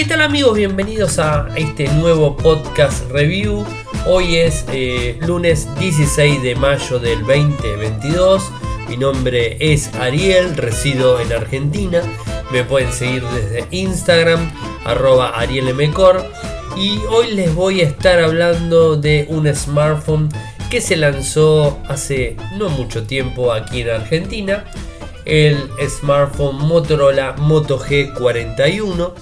¿Qué tal amigos? Bienvenidos a este nuevo podcast review. Hoy es eh, lunes 16 de mayo del 2022. Mi nombre es Ariel, resido en Argentina. Me pueden seguir desde Instagram, arroba arielmcor. Y hoy les voy a estar hablando de un smartphone que se lanzó hace no mucho tiempo aquí en Argentina. El smartphone Motorola Moto G41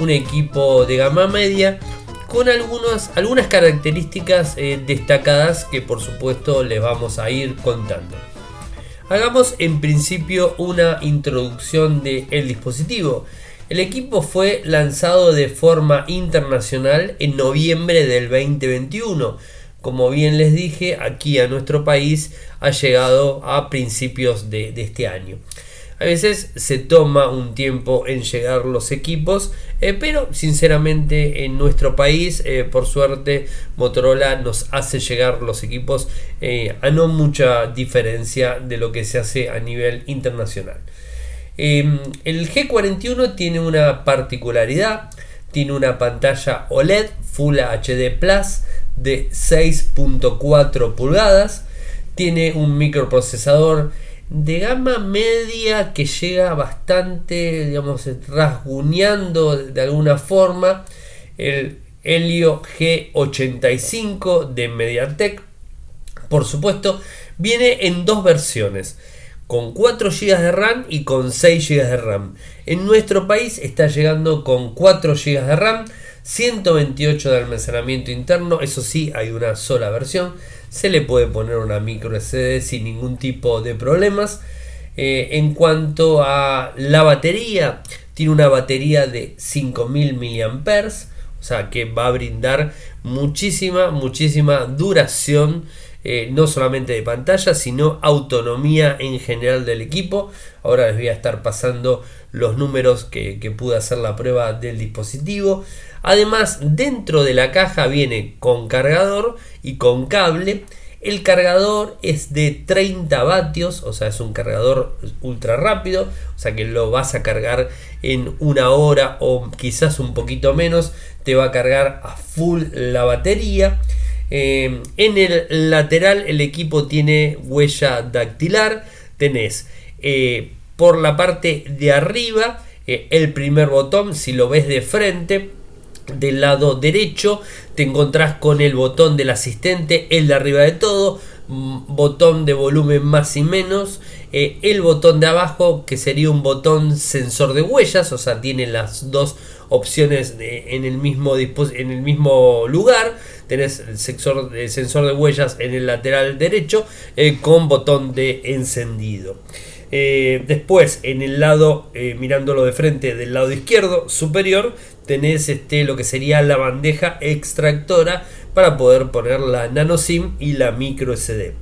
un equipo de gama media con algunas, algunas características eh, destacadas que por supuesto les vamos a ir contando. Hagamos en principio una introducción del dispositivo. El equipo fue lanzado de forma internacional en noviembre del 2021. Como bien les dije, aquí a nuestro país ha llegado a principios de este año. A veces se toma un tiempo en llegar los equipos, eh, pero sinceramente en nuestro país, eh, por suerte, Motorola nos hace llegar los equipos eh, a no mucha diferencia de lo que se hace a nivel internacional. Em, el G41 tiene una particularidad, tiene una pantalla OLED Full HD Plus de 6.4 pulgadas, tiene un microprocesador de gama media que llega bastante, digamos, rasguñando de alguna forma el Helio G85 de MediaTek. Por supuesto, viene en dos versiones, con 4 GB de RAM y con 6 GB de RAM. En nuestro país está llegando con 4 GB de RAM, 128 de almacenamiento interno, eso sí, hay una sola versión se le puede poner una micro SD sin ningún tipo de problemas. Eh, en cuanto a la batería, tiene una batería de 5000 mAh, o sea que va a brindar muchísima, muchísima duración. Eh, no solamente de pantalla, sino autonomía en general del equipo. Ahora les voy a estar pasando los números que, que pude hacer la prueba del dispositivo. Además, dentro de la caja viene con cargador y con cable. El cargador es de 30 vatios, o sea, es un cargador ultra rápido, o sea que lo vas a cargar en una hora o quizás un poquito menos, te va a cargar a full la batería. Eh, en el lateral el equipo tiene huella dactilar, tenés eh, por la parte de arriba eh, el primer botón, si lo ves de frente, del lado derecho te encontrás con el botón del asistente, el de arriba de todo, mm, botón de volumen más y menos, el botón de abajo que sería un botón sensor de huellas, o sea, tiene las dos opciones en, el mismo en el mismo lugar. Tenés el sensor, sensor de huellas en el lateral derecho eh, con botón de encendido. Eh, después, en el lado, mirándolo de frente del lado izquierdo superior, tenés este, lo que sería la bandeja extractora para poder poner la nano SIM y la micro SD.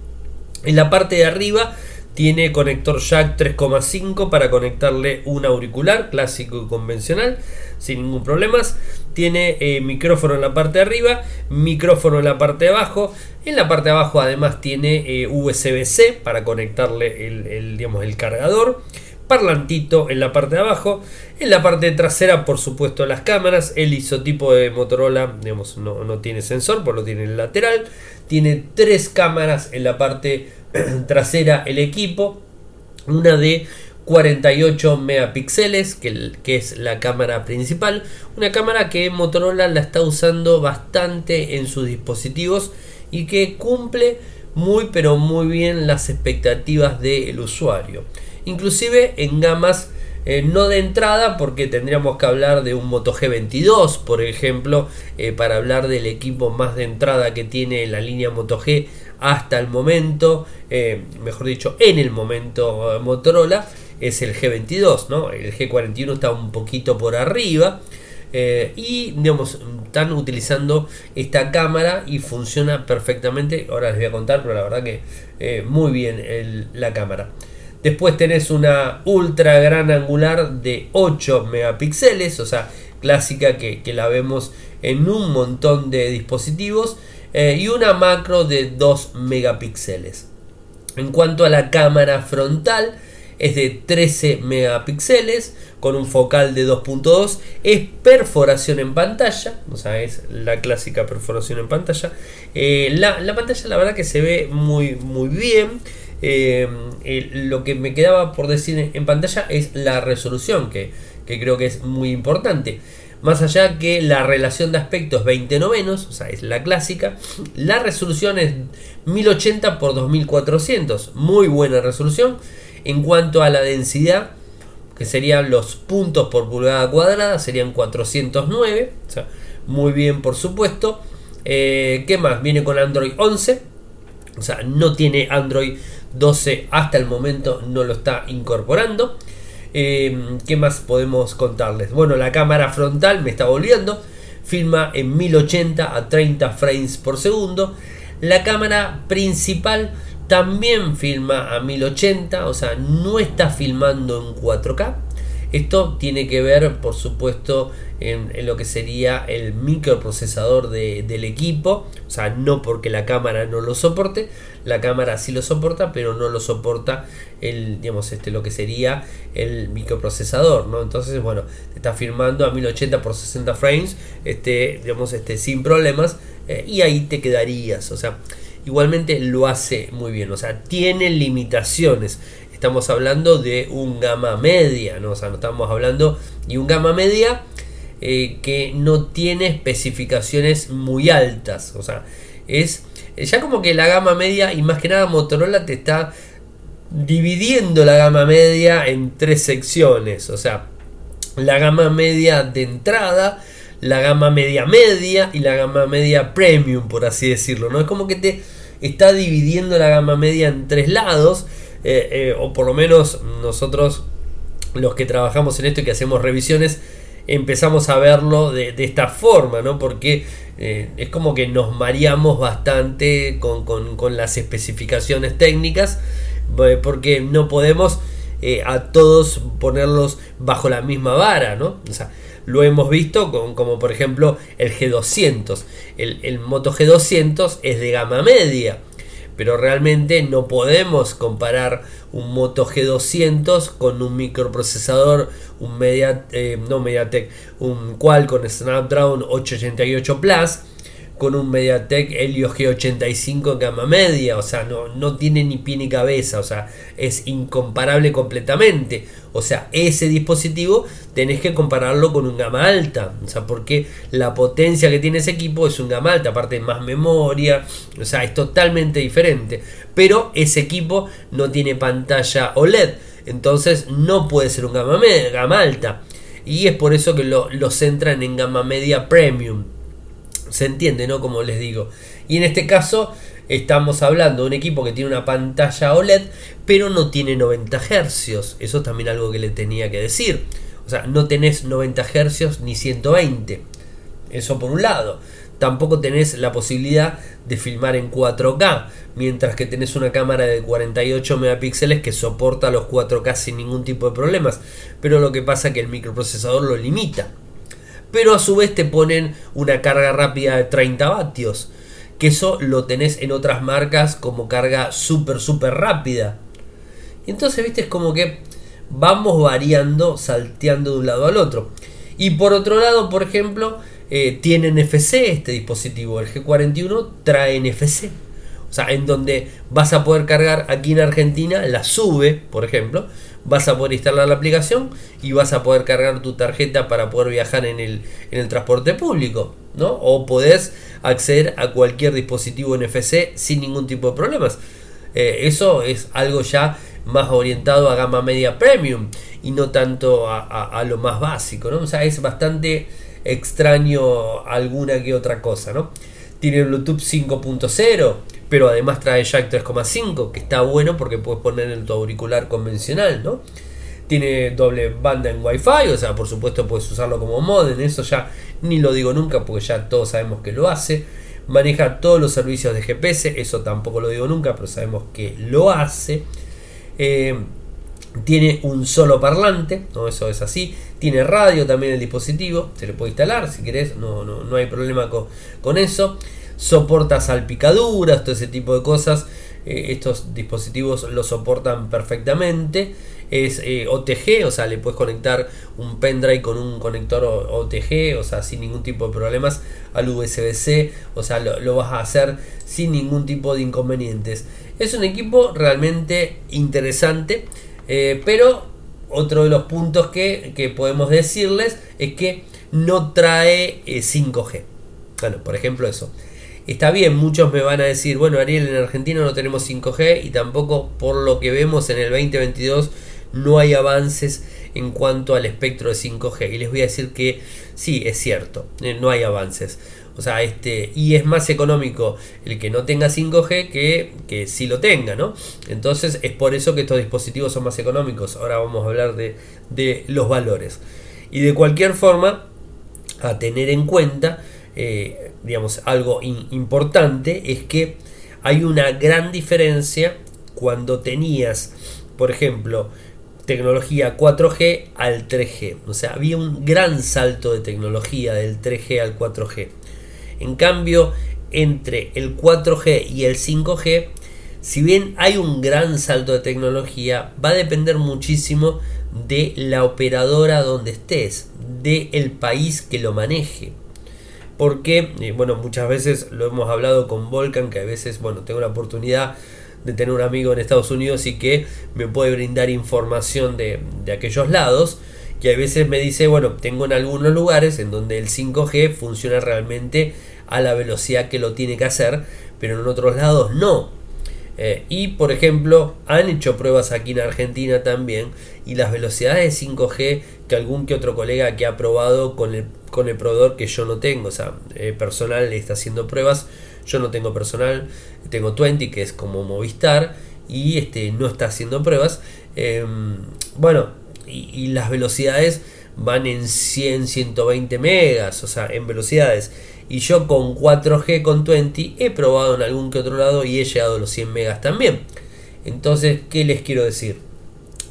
En la parte de arriba tiene conector jack 3,5 para conectarle un auricular clásico y convencional sin ningún problema. Tiene eh, micrófono en la parte de arriba, micrófono en la parte de abajo. En la parte de abajo además tiene eh, USB-C para conectarle el, digamos, el cargador parlantito en la parte de abajo. En la parte trasera, por supuesto, las cámaras. El isotipo de Motorola, no, no tiene sensor, por lo tiene en el lateral. Tiene tres cámaras en la parte trasera el equipo. Una de 48 megapíxeles, que, que, es la cámara principal. Una cámara que Motorola la está usando bastante en sus dispositivos y que cumple muy pero muy bien las expectativas del usuario inclusive en gamas eh, no de entrada porque tendríamos que hablar de un Moto G22 por ejemplo eh, para hablar del equipo más de entrada que tiene la línea Moto G hasta el momento eh, mejor dicho en el momento Motorola es el G22 ¿no? el G41 está un poquito por arriba y digamos están utilizando esta cámara y funciona perfectamente ahora les voy a contar pero la verdad que muy bien la cámara Después tenés una ultra gran angular de 8 megapíxeles, o sea, clásica que, la vemos en un montón de dispositivos. Eh, y una macro de 2 megapíxeles. En cuanto a la cámara frontal, es de 13 megapíxeles con un focal de 2.2, es perforación en pantalla, o sea, es la clásica perforación en pantalla. Eh, la, pantalla la verdad que se ve muy, muy bien. Eh, lo que me quedaba por decir en pantalla es la resolución, que, que creo que es muy importante. Más allá que la relación de aspectos 20 novenos, o sea, es la clásica, la resolución es 1080 x 2400, muy buena resolución. En cuanto a la densidad, que serían los puntos por pulgada cuadrada, serían 409, o sea, muy bien por supuesto. Eh, ¿Qué más? Viene con Android 11, o sea, no tiene Android 12 hasta el momento, no lo está incorporando. Em, ¿Qué más podemos contarles? Bueno, la cámara frontal me está volviendo. Filma en 1080 a 30 frames por segundo. La cámara principal también filma a 1080, o sea, no está filmando en 4K. Esto tiene que ver, por supuesto, en, lo que sería el microprocesador del equipo. O sea, no porque la cámara no lo soporte, la cámara sí lo soporta, pero no lo soporta el, digamos, este, lo que sería el microprocesador, ¿no? Entonces, bueno, está filmando a 1080 por 60 frames, este, digamos, este, sin problemas, eh, y ahí te quedarías. O sea, igualmente lo hace muy bien. O sea, tiene limitaciones estamos hablando de un gama media, ¿no? O sea, no estamos hablando de un gama media eh, que no tiene especificaciones muy altas. O sea, es ya como que la gama media y más que nada Motorola te está dividiendo la gama media en tres secciones. O sea, la gama media de entrada, la gama media media y la gama media premium, por así decirlo. ¿no? Es como que te está dividiendo la gama media en tres lados eh, eh, o por lo menos nosotros los que trabajamos en esto y que hacemos revisiones, empezamos a verlo de, esta forma, ¿no? Porque eh, es como que nos mareamos bastante con, las especificaciones técnicas, porque no podemos a todos ponerlos bajo la misma vara, ¿no? O sea, lo hemos visto con, como por ejemplo el G200. El, el Moto G200 es de gama media pero realmente no podemos comparar un Moto G200 con un microprocesador, un Media, eh, no MediaTek, un Qualcomm Snapdragon 888 Plus con un MediaTek Helio G85 en gama media, o sea, no, no tiene ni pie ni cabeza, o sea, es incomparable completamente. O sea, ese dispositivo tenés que compararlo con un gama alta, o sea, porque la potencia que tiene ese equipo es un gama alta, aparte más memoria, o sea, es totalmente diferente. Pero ese equipo no tiene pantalla OLED, entonces no puede ser un gama, gama alta. Y es por eso que lo, lo centran en gama media premium. Se entiende, ¿no? Como les digo. Y en este caso estamos hablando de un equipo que tiene una pantalla OLED, pero no tiene 90 Hz. Eso es también algo que le tenía que decir. O sea, no tenés 90 Hz ni 120. Eso por un lado. Tampoco tenés la posibilidad de filmar en 4K, mientras que tenés una cámara de 48 megapíxeles que soporta los 4K sin ningún tipo de problemas. Pero lo que pasa es que el microprocesador lo limita pero a su vez te ponen una carga rápida de 30 vatios. Que eso lo tenés en otras marcas como carga súper, súper rápida. Y entonces, viste, es como que vamos variando, salteando de un lado al otro. Y por otro lado, por ejemplo, eh, tiene NFC este dispositivo. El G41 trae NFC. O sea, en donde vas a poder cargar aquí en Argentina la sube, por ejemplo, vas a poder instalar la aplicación y vas a poder cargar tu tarjeta para poder viajar en el, en el transporte público, ¿no? O podés acceder a cualquier dispositivo NFC sin ningún tipo de problemas. Eh, eso es algo ya más orientado a gama media premium y no tanto a, a, lo más básico, ¿no? O sea, es bastante extraño alguna que otra cosa, ¿no? Tiene Bluetooth 5.0 pero además trae jack 3,5 que está bueno porque puedes poner en tu auricular convencional, ¿no? Tiene doble banda en Wi-Fi, o sea, por supuesto puedes usarlo como modem, eso ya ni lo digo nunca porque ya todos sabemos que lo hace. Maneja todos los servicios de GPS, eso tampoco lo digo nunca, pero sabemos que lo hace. Eh, tiene un solo parlante, ¿no? eso es así. Tiene radio también el dispositivo, se le puede instalar si querés, no, no, no hay problema con, con eso soporta salpicaduras, todo ese tipo de cosas. Eh, estos dispositivos lo soportan perfectamente. es eh, OTG, o sea, le puedes conectar un pendrive con un conector OTG, o sea, sin ningún tipo de problemas al USB-C, o sea, lo, vas a hacer sin ningún tipo de inconvenientes. Es un equipo realmente interesante, eh, pero otro de los puntos que, que, podemos decirles es que no trae 5G. Eh, bueno, por ejemplo eso. Está bien, muchos me van a decir, bueno Ariel, en Argentina no tenemos 5G y tampoco por lo que vemos en el 2022 no hay avances en cuanto al espectro de 5G. Y les voy a decir que sí, es cierto, eh, no hay avances. O sea, este, y es más económico el que no tenga 5G que que sí lo tenga, ¿no? Entonces es por eso que estos dispositivos son más económicos. Ahora vamos a hablar de, de los valores. Y de cualquier forma, a tener en cuenta, eh, digamos, algo importante es que hay una gran diferencia cuando tenías, por ejemplo, tecnología 4G al 3G. O sea, había un gran salto de tecnología del 3G al 4G. En cambio, entre el 4G y el 5G, si bien hay un gran salto de tecnología, va a depender muchísimo de la operadora donde estés, del el país que lo maneje. Porque, bueno, muchas veces lo hemos hablado con Volcan, que a veces, bueno, tengo la oportunidad de tener un amigo en Estados Unidos y que me puede brindar información de, aquellos lados. Que a veces me dice, bueno, tengo en algunos lugares en donde el 5G funciona realmente a la velocidad que lo tiene que hacer, pero en otros lados no. Eh, y por ejemplo, han hecho pruebas aquí en Argentina también y las velocidades de 5G que algún que otro colega que ha probado con el, con el proveedor que yo no tengo, o sea, eh, personal está haciendo pruebas, yo no tengo personal, tengo 20 que es como Movistar y este, no está haciendo pruebas. Em, bueno, y, las velocidades van en 100, 120 megas, o sea, en velocidades. Y yo con 4G con 20 he probado en algún que otro lado y he llegado a los 100 megas también. Entonces, ¿qué les quiero decir?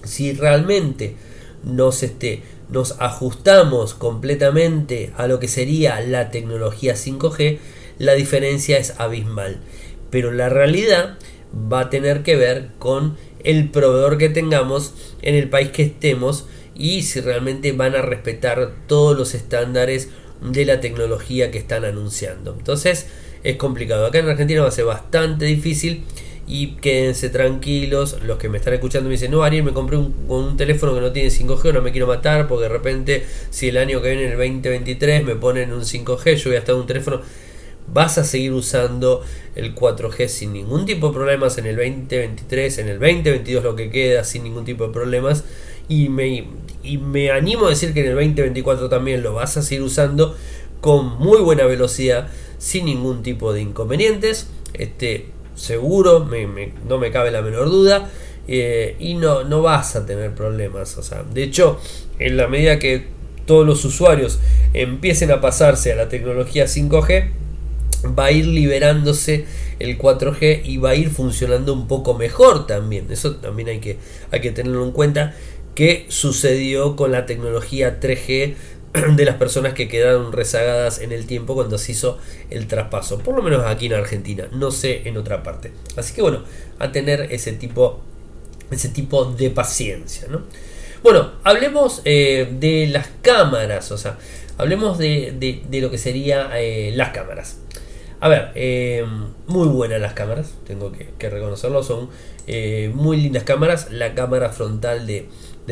Si realmente nos, este, nos ajustamos completamente a lo que sería la tecnología 5G, la diferencia es abismal. Pero la realidad va a tener que ver con el proveedor que tengamos en el país que estemos y si realmente van a respetar todos los estándares de la tecnología que están anunciando. Entonces es complicado. Acá en Argentina va a ser bastante difícil y quédense tranquilos. Los que me están escuchando me dicen, no, Ariel, me compré un, teléfono que no tiene 5G, no me quiero matar porque de repente si el año que viene, en el 2023, me ponen un 5G, yo voy a estar en un teléfono vas a seguir usando el 4G sin ningún tipo de problemas en el 2023, en el 2022 lo que queda sin ningún tipo de problemas y me, y me animo a decir que en el 2024 también lo vas a seguir usando con muy buena velocidad sin ningún tipo de inconvenientes este seguro no me cabe la menor duda eh, y no, no vas a tener problemas o sea de hecho en la medida que todos los usuarios empiecen a pasarse a la tecnología 5G va a ir liberándose el 4G y va a ir funcionando un poco mejor también. Eso también hay que, hay que tenerlo en cuenta. Que sucedió con la tecnología 3G de las personas que quedaron rezagadas en el tiempo cuando se hizo el traspaso? Por lo menos aquí en Argentina, no sé en otra parte. Así que bueno, a tener ese tipo, ese tipo de paciencia. ¿no? Bueno, hablemos eh, de las cámaras, o sea, hablemos de, lo que serían eh, las cámaras. A ver, eh, muy buenas las cámaras, tengo que, reconocerlo, son muy lindas cámaras. La cámara frontal de,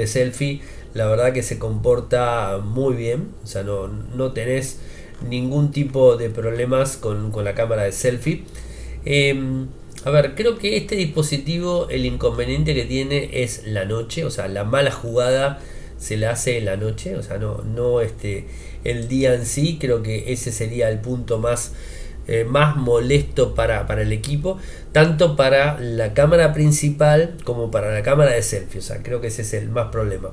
selfie, la verdad que se comporta muy bien, o sea, no, no tenés ningún tipo de problemas con, la cámara de selfie. Em, a ver, creo que este dispositivo, el inconveniente que tiene es la noche, o sea, la mala jugada se la hace en la noche, o sea, no, no este, el día en sí, creo que ese sería el punto más eh, más molesto para, el equipo, tanto para la cámara principal como para la cámara de selfie. O sea, creo que ese es el más problema.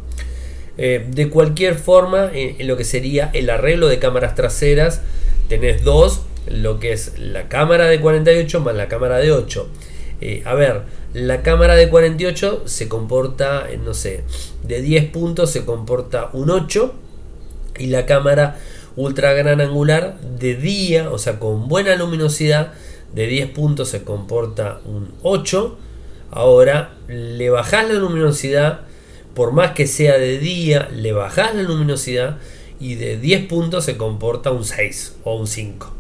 Eh, de cualquier forma, eh, en lo que sería el arreglo de cámaras traseras, tenés dos, lo que es la cámara de 48 más la cámara de 8. a ver, la cámara de 48 se comporta, no sé, de 10 puntos se comporta un 8 y la cámara ultra gran angular de día, o sea, con buena luminosidad, de 10 puntos se comporta un 8. Ahora le bajás la luminosidad por más que sea de día, le bajas la luminosidad y de 10 puntos se comporta un 6 o un 5.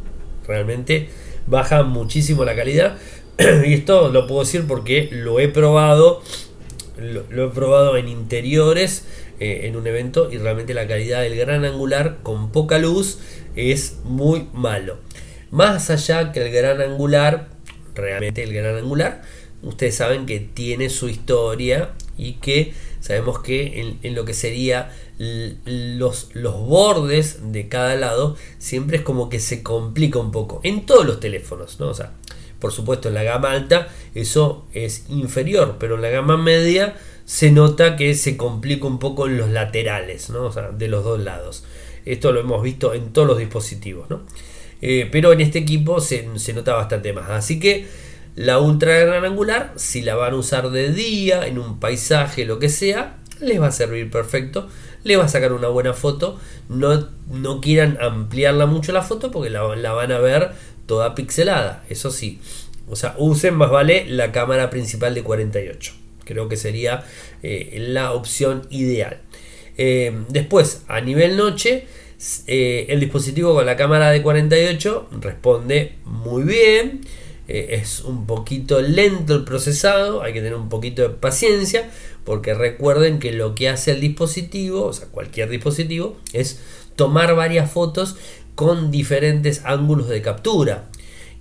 Realmente baja muchísimo la calidad. y esto lo puedo decir porque lo he probado. Lo, he probado en interiores eh, en un evento y realmente la calidad del gran angular con poca luz es muy malo. Más allá que el gran angular, realmente el gran angular, ustedes saben que tiene su historia y que sabemos que en, lo que sería los, los, bordes de cada lado siempre es como que se complica un poco en todos los teléfonos, ¿no? O sea, por supuesto en la gama alta eso es inferior, pero en la gama media se nota que se complica un poco en los laterales, ¿no? O sea, de los dos lados. Esto lo hemos visto en todos los dispositivos, ¿no? Eh, pero en este equipo se, se nota bastante más. Así que la ultra gran angular, si la van a usar de día, en un paisaje, lo que sea, les va a servir perfecto. Les va a sacar una buena foto. No, no quieran ampliarla mucho la foto porque la, van a ver toda pixelada. Eso sí. O sea, usen más vale la cámara principal de 48. Creo que sería eh, la opción ideal. Eh, después, a nivel noche, eh, el dispositivo con la cámara de 48 responde muy bien. Es un poquito lento el procesado, hay que tener un poquito de paciencia, porque recuerden que lo que hace el dispositivo, o sea, cualquier dispositivo, es tomar varias fotos con diferentes ángulos de captura.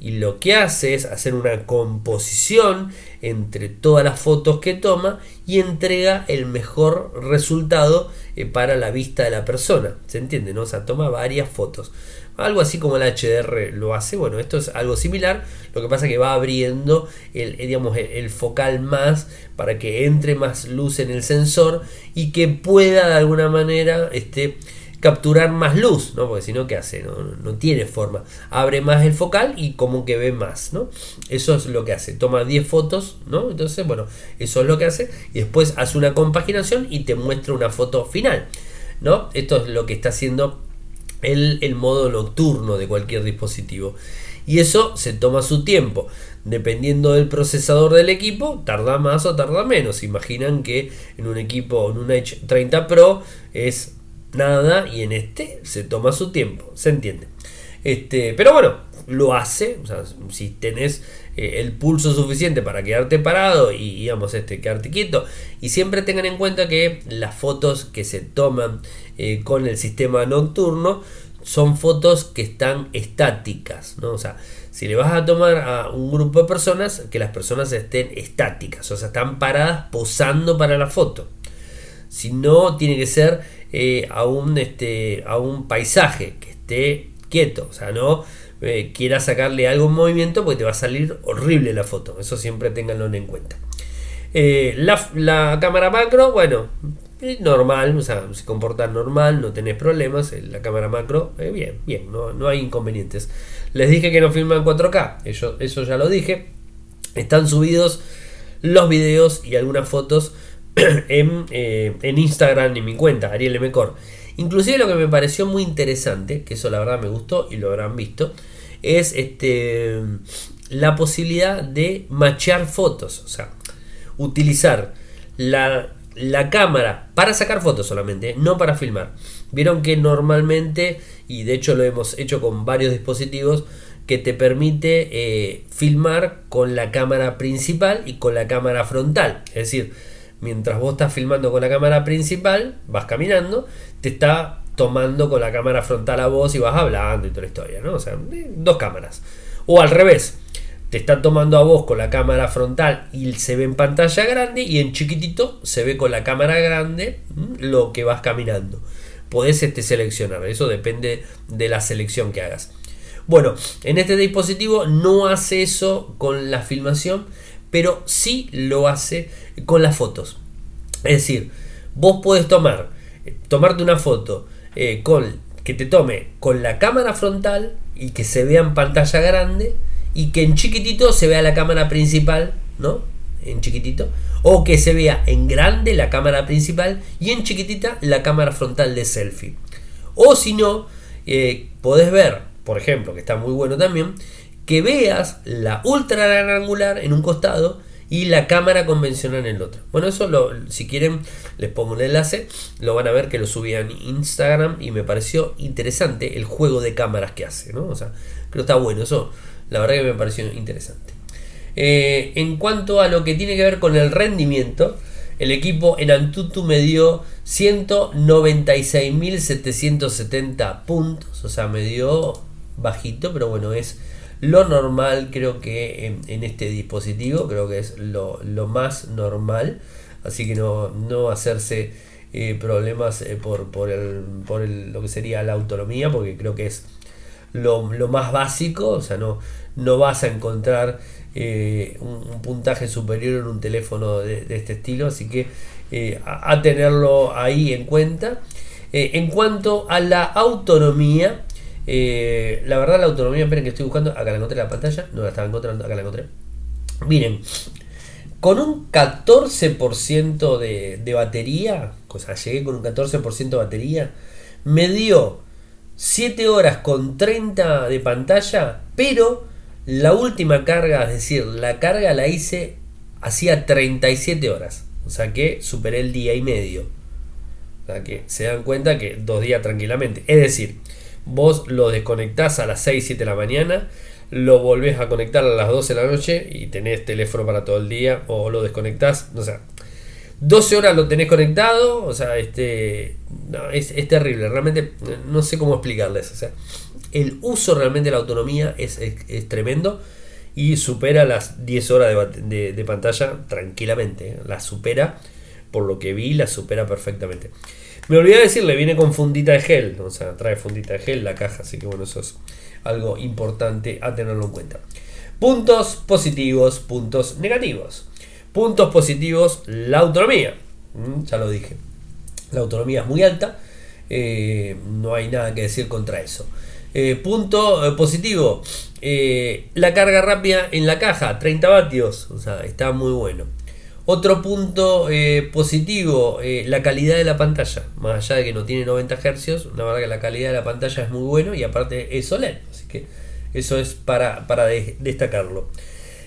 Y lo que hace es hacer una composición entre todas las fotos que toma y entrega el mejor resultado eh, para la vista de la persona. ¿Se entiende? ¿no? O sea, toma varias fotos. Algo así como el HDR lo hace. Bueno, esto es algo similar. Lo que pasa es que va abriendo el, eh, digamos, el, focal más para que entre más luz en el sensor y que pueda de alguna manera este, capturar más luz, ¿no? Porque si no, ¿qué hace? No, tiene forma. Abre más el focal y como que ve más, ¿no? Eso es lo que hace. Toma 10 fotos, ¿no? Entonces, bueno, eso es lo que hace. Y después hace una compaginación y te muestra una foto final, ¿no? Esto es lo que está haciendo el, modo nocturno de cualquier dispositivo. Y eso se toma su tiempo. Dependiendo del procesador del equipo, tarda más o tarda menos. Imaginan que en un equipo, en un Edge 30 Pro, es nada y en este se toma su tiempo. ¿Se entiende? Este, pero bueno, lo hace. si tenés eh, el pulso suficiente para quedarte parado y digamos este, quedarte quieto. Y siempre tengan en cuenta que las fotos que se toman eh, con el sistema nocturno son fotos que están estáticas, ¿no? O sea, si le vas a tomar a un grupo de personas, que las personas estén estáticas, o sea, están paradas posando para la foto. Si no, tiene que ser eh, a, un, este, a un paisaje que esté quieto, o sea, no eh, quiera sacarle algo en movimiento porque te va a salir horrible la foto, eso siempre tenganlo en cuenta. la, la cámara macro, bueno, normal, o sea, se comporta normal, no tenés problemas. La cámara macro, eh, bien, bien, no, no, hay inconvenientes. Les dije que no filman 4K, eso, eso ya lo dije. Están subidos los videos y algunas fotos en, eh, en Instagram en mi cuenta, Ariel Mecor. Inclusive lo que me pareció muy interesante, que eso la verdad me gustó y lo habrán visto, es este la posibilidad de machear fotos, o sea, utilizar la la cámara para sacar fotos solamente, no para filmar. Vieron que normalmente, y de hecho lo hemos hecho con varios dispositivos, que te permite eh, filmar con la cámara principal y con la cámara frontal. Es decir, mientras vos estás filmando con la cámara principal, vas caminando, te está tomando con la cámara frontal a vos y vas hablando y toda la historia, ¿no? O sea, dos cámaras. O al revés, te está tomando a vos con la cámara frontal y se ve en pantalla grande y en chiquitito se ve con la cámara grande lo que vas caminando. Podés este, seleccionar, eso depende de la selección que hagas. Bueno, en este dispositivo no hace eso con la filmación, pero sí lo hace con las fotos. Es decir, vos puedes tomar, tomarte una foto eh, con que te tome con la cámara frontal y que se vea en pantalla grande y que en chiquitito se vea la cámara principal, ¿no? En chiquitito. O que se vea en grande la cámara principal y en chiquitita la cámara frontal de selfie. O si no, eh, podés ver, por ejemplo, que está muy bueno también, que veas la ultra gran angular en un costado y la cámara convencional en el otro. Bueno, eso si quieren les pongo un enlace, lo van a ver que lo subí en Instagram y me pareció interesante el juego de cámaras que hace, ¿no? O sea, creo que está bueno, eso la verdad que me pareció interesante. Eh, en cuanto a lo que tiene que ver con el rendimiento, el equipo en Antutu me dio 196.770 puntos, o sea, me dio bajito, pero bueno, es lo normal creo que en, este dispositivo, creo que es lo, más normal, así que no, no hacerse eh, problemas eh, por, por, el, por lo que sería la autonomía, porque creo que es lo, más básico, o sea, no, no vas a encontrar eh, un, puntaje superior en un teléfono de, este estilo, así que a, tenerlo ahí en cuenta. en cuanto a la autonomía, eh, la verdad, la autonomía, esperen que estoy buscando. Acá la encontré la pantalla. No la estaba encontrando, acá la encontré. Miren, con un 14% de, de batería, o sea, llegué con un 14% de batería, me dio 7 horas con 30 de pantalla, pero la última carga, es decir, la carga la hice hacía 37 horas. O sea que superé el día y medio. O sea que se dan cuenta que dos días tranquilamente. Es decir, vos lo desconectás a las 6, 7 de la mañana, lo volvés a conectar a las 12 de la noche y tenés teléfono para todo el día, o lo desconectás, o sea, 12 horas lo tenés conectado, o sea, este, no, es, terrible, realmente no sé cómo explicarles, o sea, el uso realmente de la autonomía es, tremendo y supera las 10 horas de, de pantalla tranquilamente, ¿eh? la supera, por lo que vi, la supera perfectamente. Me olvidé de decirle, viene con fundita de gel, o sea, trae fundita de gel la caja, así que bueno, eso es algo importante a tenerlo en cuenta. Puntos positivos, puntos negativos. Puntos positivos, la autonomía. Mm, ya lo dije. La autonomía es muy alta. Eh, no hay nada que decir contra eso. Eh, punto eh, positivo. la carga rápida en la caja, 30 vatios. O sea, está muy bueno. Otro punto eh, positivo, eh, la calidad de la pantalla. Más allá de que no tiene 90 Hz, la verdad que la calidad de la pantalla es muy bueno y aparte es OLED. Así que eso es para, destacarlo.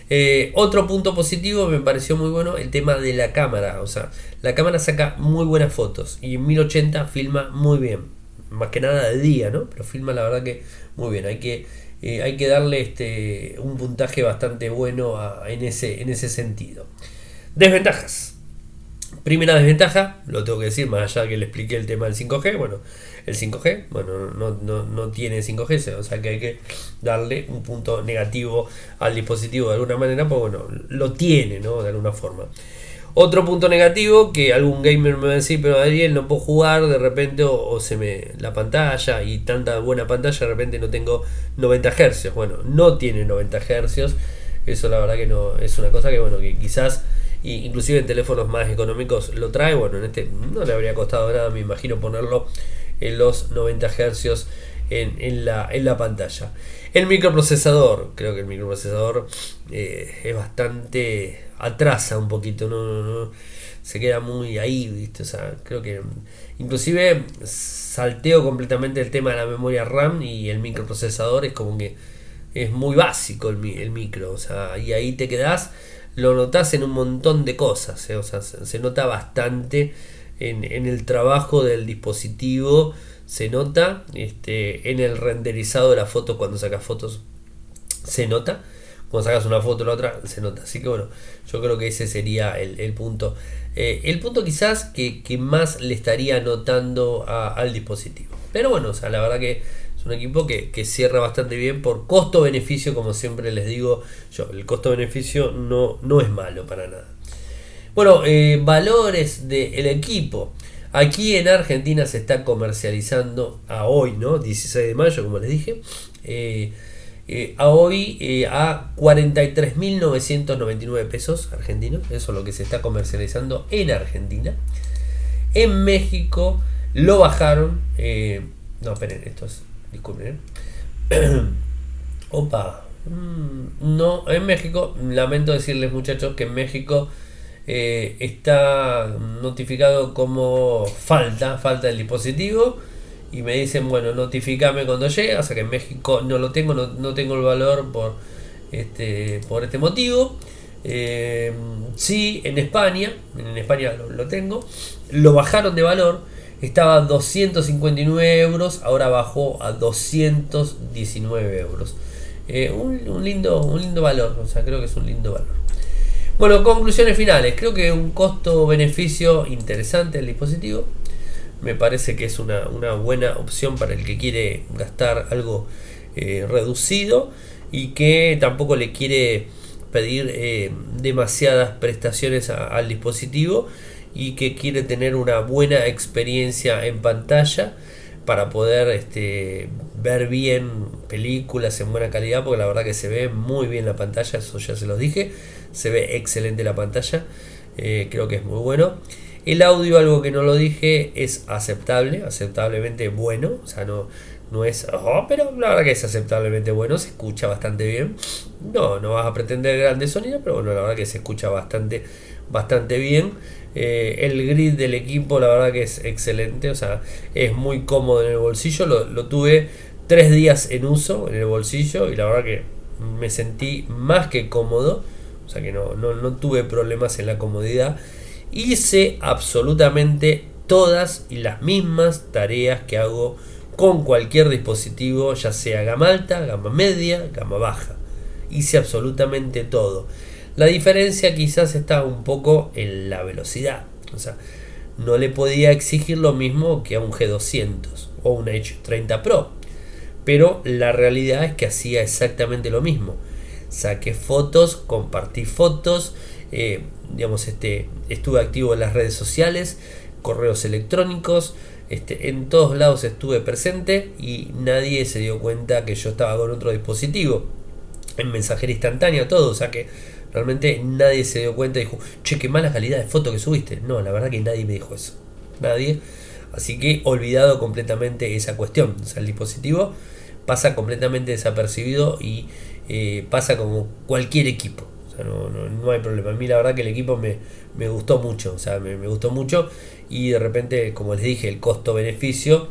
Eh, otro punto positivo me pareció muy bueno el tema de la cámara. O sea, la cámara saca muy buenas fotos y en 1080 filma muy bien. Más que nada de día, ¿no? Pero filma la verdad que muy bien. Hay que, hay que darle este, un puntaje bastante bueno en, ese, en ese sentido. Desventajas. Primera desventaja, lo tengo que decir, más allá que le expliqué el tema del 5G, bueno, el 5G, bueno, no, tiene 5G, o sea que hay que darle un punto negativo al dispositivo de alguna manera, pues bueno, lo tiene, ¿no? De alguna forma. Otro punto negativo que algún gamer me va a decir, pero Ariel no puedo jugar de repente o, se me la pantalla y tanta buena pantalla de repente no tengo 90 Hz. Bueno, no tiene 90 Hz. Eso la verdad que no es una cosa que bueno, que quizás inclusive en teléfonos más económicos lo trae. Bueno, en este no le habría costado nada, me imagino, ponerlo en los 90 Hz en, la, en la pantalla. El microprocesador, creo que el microprocesador eh, es bastante atrasa un poquito, no, se queda muy ahí, ¿viste? O sea, creo que inclusive salteo completamente el tema de la memoria RAM y el microprocesador es como que es muy básico el, el micro, o sea, y ahí te quedas lo notas en un montón de cosas, ¿eh? o sea, se, nota bastante en, el trabajo del dispositivo, se nota este, en el renderizado de la foto cuando sacas fotos, se nota. Cuando sacas una foto la otra, se nota. Así que bueno, yo creo que ese sería el, punto. Eh, el punto quizás que, más le estaría notando al dispositivo. Pero bueno, o sea, la verdad que un equipo que, cierra bastante bien por costo-beneficio, como siempre les digo yo. El costo-beneficio no, no es malo para nada. Bueno, eh, valores del equipo. Aquí en Argentina se está comercializando a hoy, ¿no? 16 de mayo, como les dije. Eh, eh, a hoy a 43.999 pesos argentinos. Eso es lo que se está comercializando en Argentina. En México lo bajaron. no, esperen, esto es disculpen. Opa. Mm, no, en México, lamento decirles muchachos que en México eh, está notificado como falta, falta el dispositivo. Y me dicen, bueno, notificame cuando llegue. O sea que en México no lo tengo, no, tengo el valor por este, por este motivo. Eh, sí, en España, en España lo, tengo, lo bajaron de valor, estaba a 259 euros, ahora bajó a 219 euros. Eh, un, lindo, un lindo valor, o sea, creo que es un lindo valor. Bueno, conclusiones finales. Creo que un costo-beneficio interesante el dispositivo. Me parece que es una, buena opción para el que quiere gastar algo eh, reducido y que tampoco le quiere pedir eh, demasiadas prestaciones al dispositivo y que quiere tener una buena experiencia en pantalla para poder este, ver bien películas en buena calidad, porque la verdad que se ve muy bien la pantalla, eso ya se los dije, se ve excelente la pantalla, eh, creo que es muy bueno. El audio, algo que no lo dije, es aceptable, aceptablemente bueno, o sea, no, no es, oh, pero la verdad que es aceptablemente bueno, se escucha bastante bien. No, no vas a pretender grandes sonidos, pero bueno, la verdad que se escucha bastante, bastante bien. Eh, el grid del equipo, la verdad que es excelente, o sea, es muy cómodo en el bolsillo. Lo, lo tuve tres días en uso en el bolsillo y la verdad que me sentí más que cómodo, o sea que no, no, no tuve problemas en la comodidad. Hice absolutamente todas y las mismas tareas que hago con cualquier dispositivo, ya sea gama alta, gama media, gama baja. Hice absolutamente todo. La diferencia quizás está un poco en la velocidad. O sea, no le podía exigir lo mismo que a un G200 o un H30 Pro. Pero la realidad es que hacía exactamente lo mismo. Saqué fotos, compartí fotos, eh, digamos, este, estuve activo en las redes sociales, correos electrónicos, este, en todos lados estuve presente y nadie se dio cuenta que yo estaba con otro dispositivo. En mensajería instantánea, todo. O sea que realmente nadie se dio cuenta y dijo, che, qué mala calidad de foto que subiste. No, la verdad que nadie me dijo eso. Nadie. Así que olvidado completamente esa cuestión. O sea, el dispositivo pasa completamente desapercibido y eh, pasa como cualquier equipo. O sea, no, no, hay problema. A mí la verdad que el equipo me, me gustó mucho. O sea, me, gustó mucho y de repente, como les dije, el costo-beneficio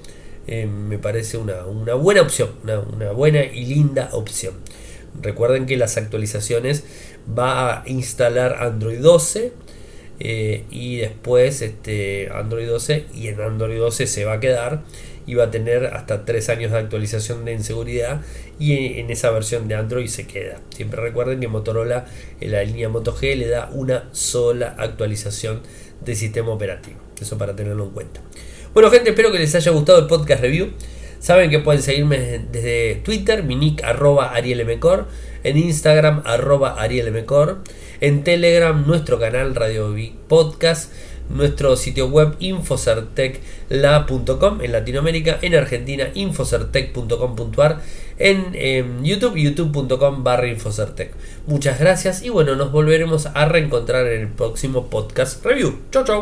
eh, me parece una, una buena opción. Una, buena y linda opción. Recuerden que las actualizaciones va a instalar Android 12 eh, y después este Android 12 y en Android 12 se va a quedar y va a tener hasta 3 años de actualización de inseguridad y en esa versión de Android se queda. Siempre recuerden que Motorola en la línea Moto G le da una sola actualización de sistema operativo. Eso para tenerlo en cuenta. Bueno gente, espero que les haya gustado el podcast review. Saben que pueden seguirme desde Twitter, mi nick arroba arielmcor, en Instagram arroba arielmcor, en Telegram nuestro canal Radio Podcast, nuestro sitio web infocertecla.com en Latinoamérica, en Argentina infocertec.com.ar, en, en, YouTube youtube.com barra infocertec. Muchas gracias y bueno, nos volveremos a reencontrar en el próximo podcast review. Chau chau.